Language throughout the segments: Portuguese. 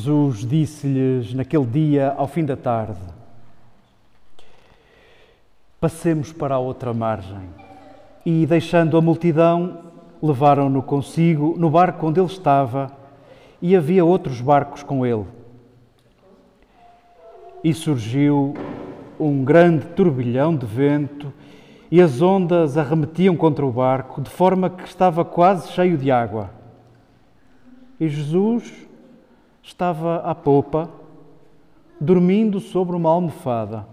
Jesus disse-lhes naquele dia, ao fim da tarde: Passemos para a outra margem. E, deixando a multidão, levaram-no consigo no barco onde ele estava, e havia outros barcos com ele. E surgiu um grande turbilhão de vento, e as ondas arremetiam contra o barco, de forma que estava quase cheio de água. E Jesus estava à popa, dormindo sobre uma almofada.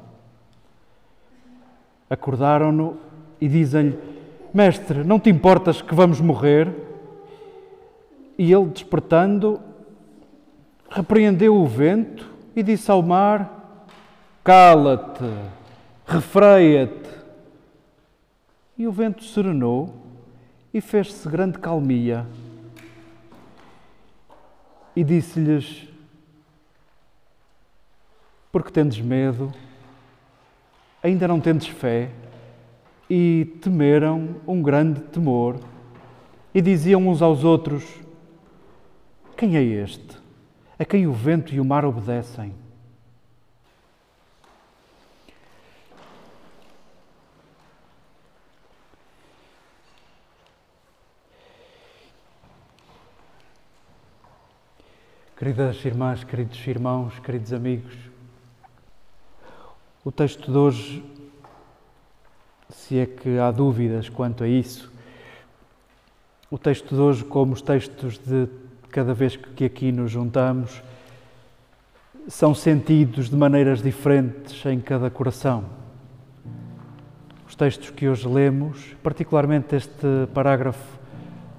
Acordaram-no e dizem-lhe: Mestre, não te importas que vamos morrer? E ele, despertando, repreendeu o vento e disse ao mar: Cala-te, refreia-te. E o vento serenou e fez-se grande calmia e disse-lhes: Porque tendes medo, ainda não tendes fé, e temeram um grande temor, e diziam uns aos outros: Quem é este, a quem o vento e o mar obedecem? Queridas irmãs, queridos irmãos, queridos amigos, o texto de hoje, se é que há dúvidas quanto a isso, o texto de hoje, como os textos de cada vez que aqui nos juntamos, são sentidos de maneiras diferentes em cada coração. Os textos que hoje lemos, particularmente este parágrafo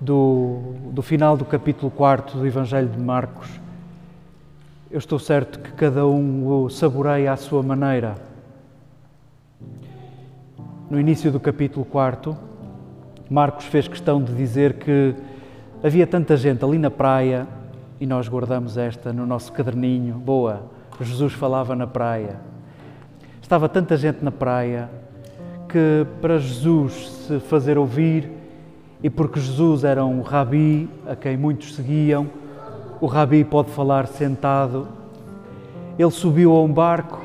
do, do final do capítulo 4 do Evangelho de Marcos, eu estou certo que cada um o saboreia à sua maneira. No início do capítulo 4, Marcos fez questão de dizer que havia tanta gente ali na praia e nós guardamos esta no nosso caderninho. Boa, Jesus falava na praia. Estava tanta gente na praia que para Jesus se fazer ouvir e porque Jesus era um rabi a quem muitos seguiam, o rabi pode falar sentado. Ele subiu a um barco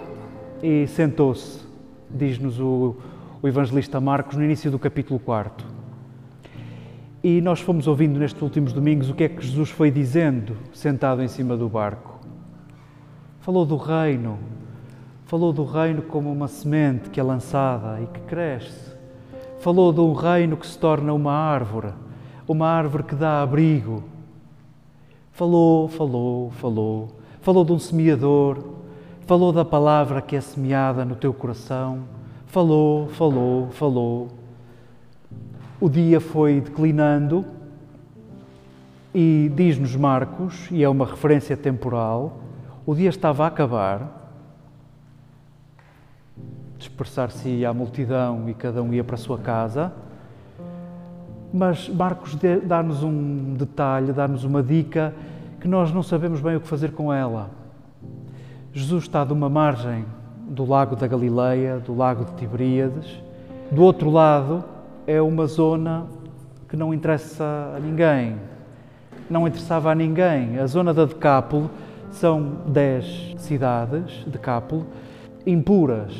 e sentou-se, diz-nos o, o evangelista Marcos no início do capítulo 4. E nós fomos ouvindo nestes últimos domingos o que é que Jesus foi dizendo, sentado em cima do barco. Falou do reino, falou do reino como uma semente que é lançada e que cresce. Falou de um reino que se torna uma árvore, uma árvore que dá abrigo, Falou, falou, falou. Falou de um semeador, falou da palavra que é semeada no teu coração. Falou, falou, falou. O dia foi declinando e diz-nos Marcos, e é uma referência temporal, o dia estava a acabar. Dispersar-se a multidão e cada um ia para a sua casa. Mas Marcos dá-nos um detalhe, dá-nos uma dica que nós não sabemos bem o que fazer com ela. Jesus está de uma margem do lago da Galileia, do lago de Tiberíades. Do outro lado é uma zona que não interessa a ninguém, não interessava a ninguém. A zona da Decápolo são dez cidades, Decápolo, impuras,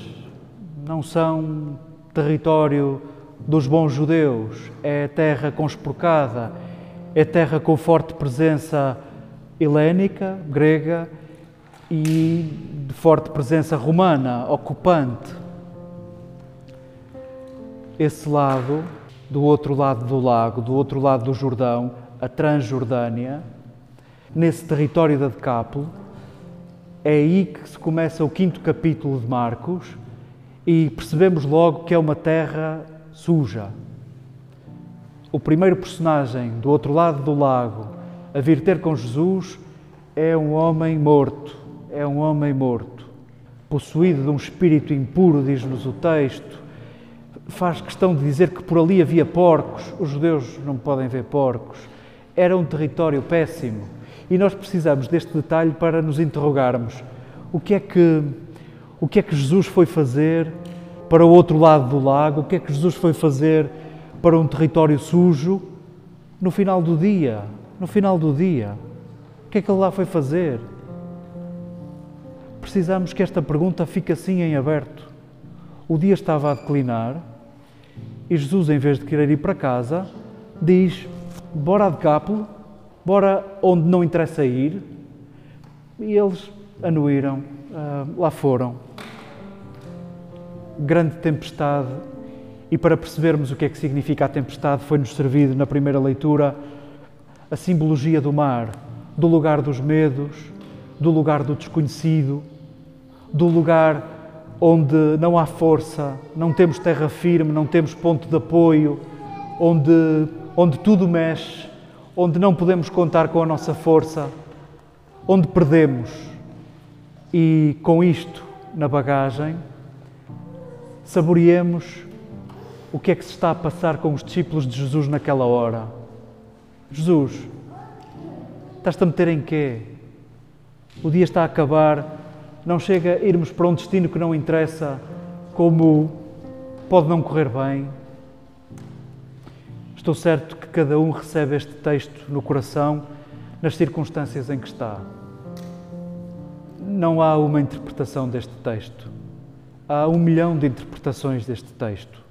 não são território dos bons judeus, é terra conspurcada, é terra com forte presença helénica, grega e de forte presença romana, ocupante. Esse lado, do outro lado do lago, do outro lado do Jordão, a Transjordânia, nesse território da Decápolo, é aí que se começa o quinto capítulo de Marcos e percebemos logo que é uma terra suja. O primeiro personagem do outro lado do lago a vir ter com Jesus é um homem morto, é um homem morto, possuído de um espírito impuro, diz-nos o texto. Faz questão de dizer que por ali havia porcos, os judeus não podem ver porcos. Era um território péssimo e nós precisamos deste detalhe para nos interrogarmos o que é que o que é que Jesus foi fazer para o outro lado do lago, o que é que Jesus foi fazer para um território sujo no final do dia, no final do dia. O que é que ele lá foi fazer? precisamos que esta pergunta fique assim em aberto. O dia estava a declinar e Jesus, em vez de querer ir para casa, diz: Bora de Capel, bora onde não interessa ir. E eles anuíram, uh, lá foram. Grande tempestade. E para percebermos o que é que significa a tempestade, foi-nos servido na primeira leitura a simbologia do mar, do lugar dos medos, do lugar do desconhecido, do lugar onde não há força, não temos terra firme, não temos ponto de apoio, onde, onde tudo mexe, onde não podemos contar com a nossa força, onde perdemos. E com isto na bagagem, saboreemos o que é que se está a passar com os discípulos de Jesus naquela hora. Jesus, estás-te a meter em quê? O dia está a acabar, não chega a irmos para um destino que não interessa, como pode não correr bem. Estou certo que cada um recebe este texto no coração, nas circunstâncias em que está. Não há uma interpretação deste texto. Há um milhão de interpretações deste texto.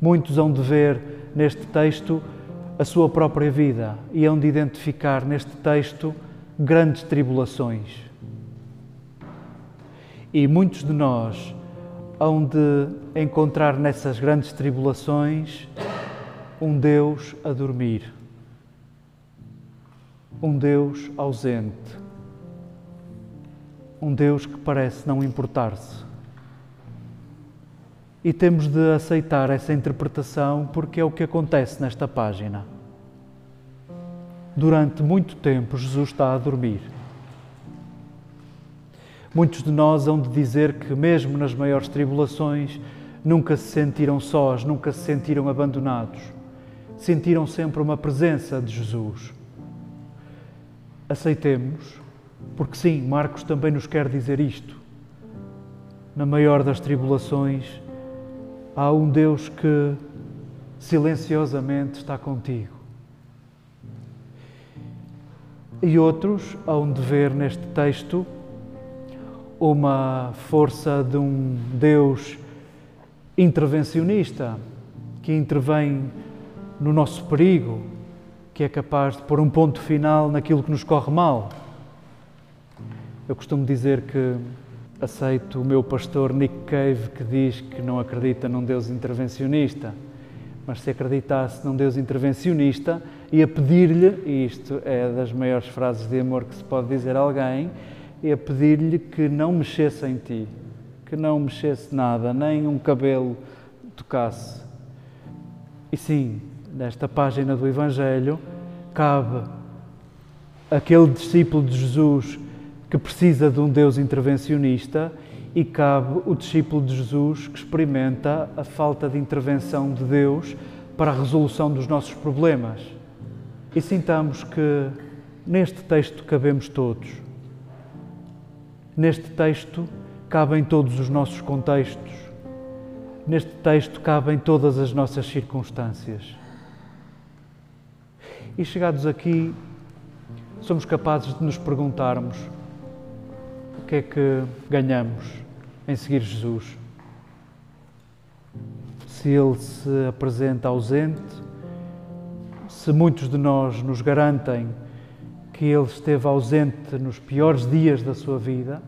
Muitos hão de ver neste texto a sua própria vida e hão de identificar neste texto grandes tribulações e muitos de nós hão de encontrar nessas grandes tribulações um Deus a dormir, um Deus ausente, um Deus que parece não importar-se. E temos de aceitar essa interpretação porque é o que acontece nesta página. Durante muito tempo, Jesus está a dormir. Muitos de nós hão de dizer que, mesmo nas maiores tribulações, nunca se sentiram sós, nunca se sentiram abandonados. Sentiram sempre uma presença de Jesus. Aceitemos, porque sim, Marcos também nos quer dizer isto. Na maior das tribulações, há um Deus que silenciosamente está contigo. E outros hão de ver neste texto uma força de um Deus intervencionista que intervém no nosso perigo, que é capaz de pôr um ponto final naquilo que nos corre mal. Eu costumo dizer que aceito o meu pastor Nick Cave que diz que não acredita num Deus intervencionista, mas se acreditasse num Deus intervencionista, ia pedir-lhe, e isto é das maiores frases de amor que se pode dizer a alguém, e a pedir-lhe que não mexesse em ti, que não mexesse nada, nem um cabelo tocasse. E sim, nesta página do Evangelho, cabe aquele discípulo de Jesus que precisa de um Deus intervencionista e cabe o discípulo de Jesus que experimenta a falta de intervenção de Deus para a resolução dos nossos problemas. E sintamos que neste texto cabemos todos. Neste texto cabem todos os nossos contextos. Neste texto cabem todas as nossas circunstâncias. E chegados aqui, somos capazes de nos perguntarmos que é que ganhamos em seguir Jesus. Se Ele se apresenta ausente, se muitos de nós nos garantem que Ele esteve ausente nos piores dias da sua vida,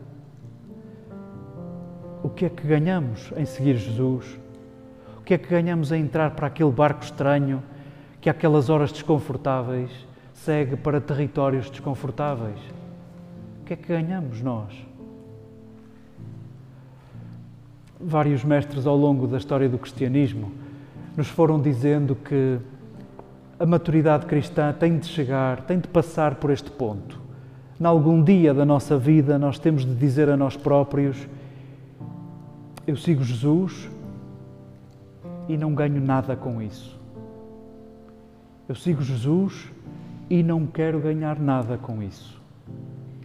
o que é que ganhamos em seguir Jesus? O que é que ganhamos em entrar para aquele barco estranho que, aquelas horas desconfortáveis, segue para territórios desconfortáveis? O que é que ganhamos nós? Vários mestres ao longo da história do cristianismo nos foram dizendo que a maturidade cristã tem de chegar, tem de passar por este ponto. Em algum dia da nossa vida, nós temos de dizer a nós próprios: Eu sigo Jesus e não ganho nada com isso. Eu sigo Jesus e não quero ganhar nada com isso.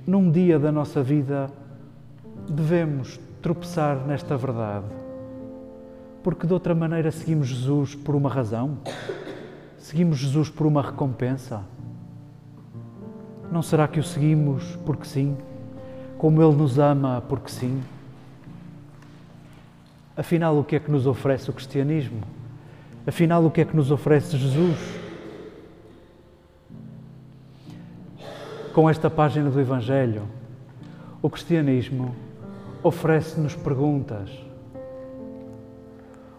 Num dia da nossa vida, devemos tropeçar nesta verdade. Porque de outra maneira seguimos Jesus por uma razão? Seguimos Jesus por uma recompensa? Não será que o seguimos porque sim? como Ele nos ama, porque sim. Afinal, o que é que nos oferece o cristianismo? Afinal, o que é que nos oferece Jesus? Com esta página do Evangelho, o cristianismo oferece-nos perguntas.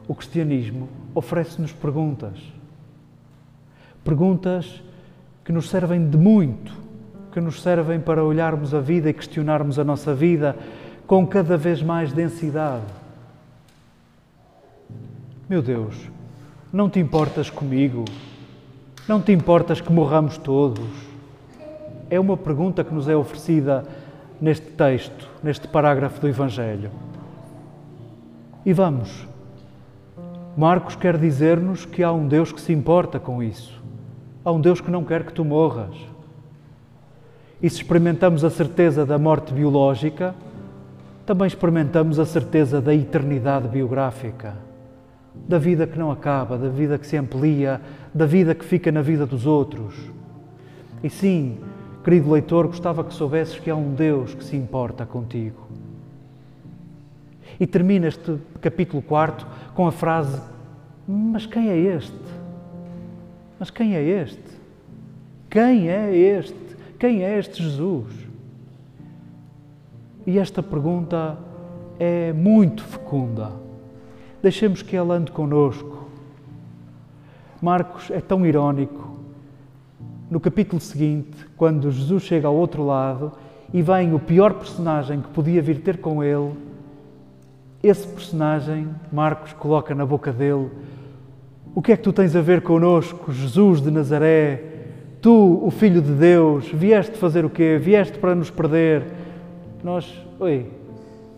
O cristianismo oferece-nos perguntas. Perguntas que nos servem de muito, que nos servem para olharmos a vida e questionarmos a nossa vida com cada vez mais densidade. Meu Deus, não te importas comigo? Não te importas que morramos todos? É uma pergunta que nos é oferecida neste texto, neste parágrafo do Evangelho. E vamos. Marcos quer dizer-nos que há um Deus que se importa com isso. Há um Deus que não quer que tu morras. E se experimentamos a certeza da morte biológica, também experimentamos a certeza da eternidade biográfica da vida que não acaba, da vida que se amplia, da vida que fica na vida dos outros. E sim, querido leitor, gostava que soubesses que há um Deus que se importa contigo. E termina este capítulo 4 com a frase: Mas quem é este? Mas quem é este? Quem é este? Quem é este Jesus? E esta pergunta é muito fecunda deixemos que Ele ande conosco. Marcos é tão irónico. No capítulo seguinte, quando Jesus chega ao outro lado e vem o pior personagem que podia vir ter com ele, esse personagem, Marcos coloca na boca dele: O que é que tu tens a ver conosco, Jesus de Nazaré? Tu, o Filho de Deus, vieste fazer o quê? Vieste para nos perder. Nós, oi,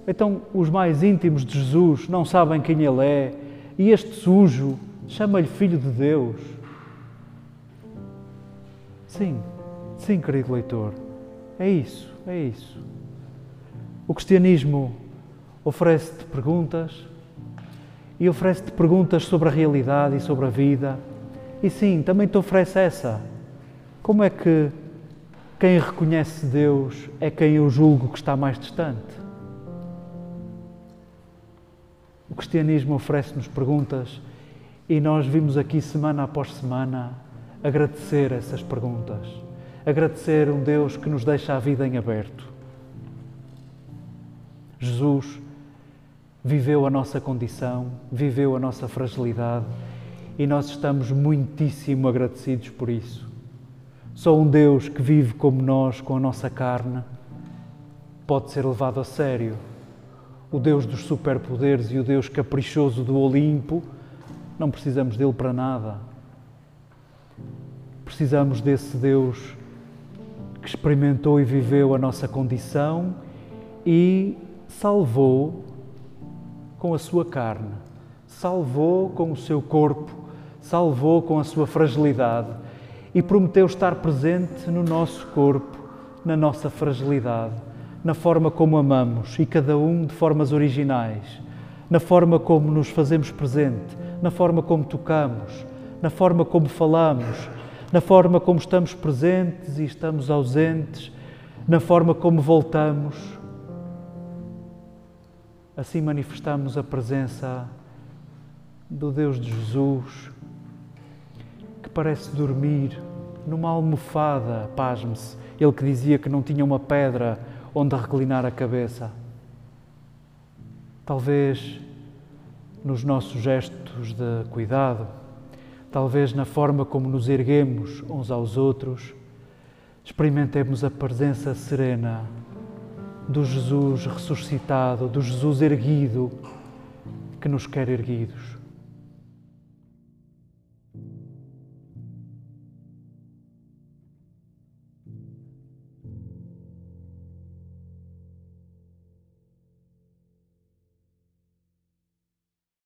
então, os mais íntimos de Jesus não sabem quem Ele é e este sujo chama-lhe Filho de Deus. Sim, sim, querido leitor, é isso, é isso. O cristianismo oferece-te perguntas e oferece-te perguntas sobre a realidade e sobre a vida. E sim, também te oferece essa. Como é que quem reconhece Deus é quem eu julgo que está mais distante? O cristianismo oferece-nos perguntas e nós vimos aqui semana após semana agradecer essas perguntas, agradecer um Deus que nos deixa a vida em aberto. Jesus viveu a nossa condição, viveu a nossa fragilidade e nós estamos muitíssimo agradecidos por isso. Só um Deus que vive como nós, com a nossa carne, pode ser levado a sério o Deus dos superpoderes e o Deus caprichoso do Olimpo, não precisamos dele para nada. Precisamos desse Deus que experimentou e viveu a nossa condição e salvou com a sua carne, salvou com o seu corpo, salvou com a sua fragilidade e prometeu estar presente no nosso corpo, na nossa fragilidade na forma como amamos e cada um de formas originais, na forma como nos fazemos presente, na forma como tocamos, na forma como falamos, na forma como estamos presentes e estamos ausentes, na forma como voltamos. Assim manifestamos a presença do Deus de Jesus, que parece dormir numa almofada, pasme-se. Ele que dizia que não tinha uma pedra onde reclinar a cabeça. Talvez nos nossos gestos de cuidado, talvez na forma como nos erguemos uns aos outros, experimentemos a presença serena do Jesus ressuscitado, do Jesus erguido, que nos quer erguidos.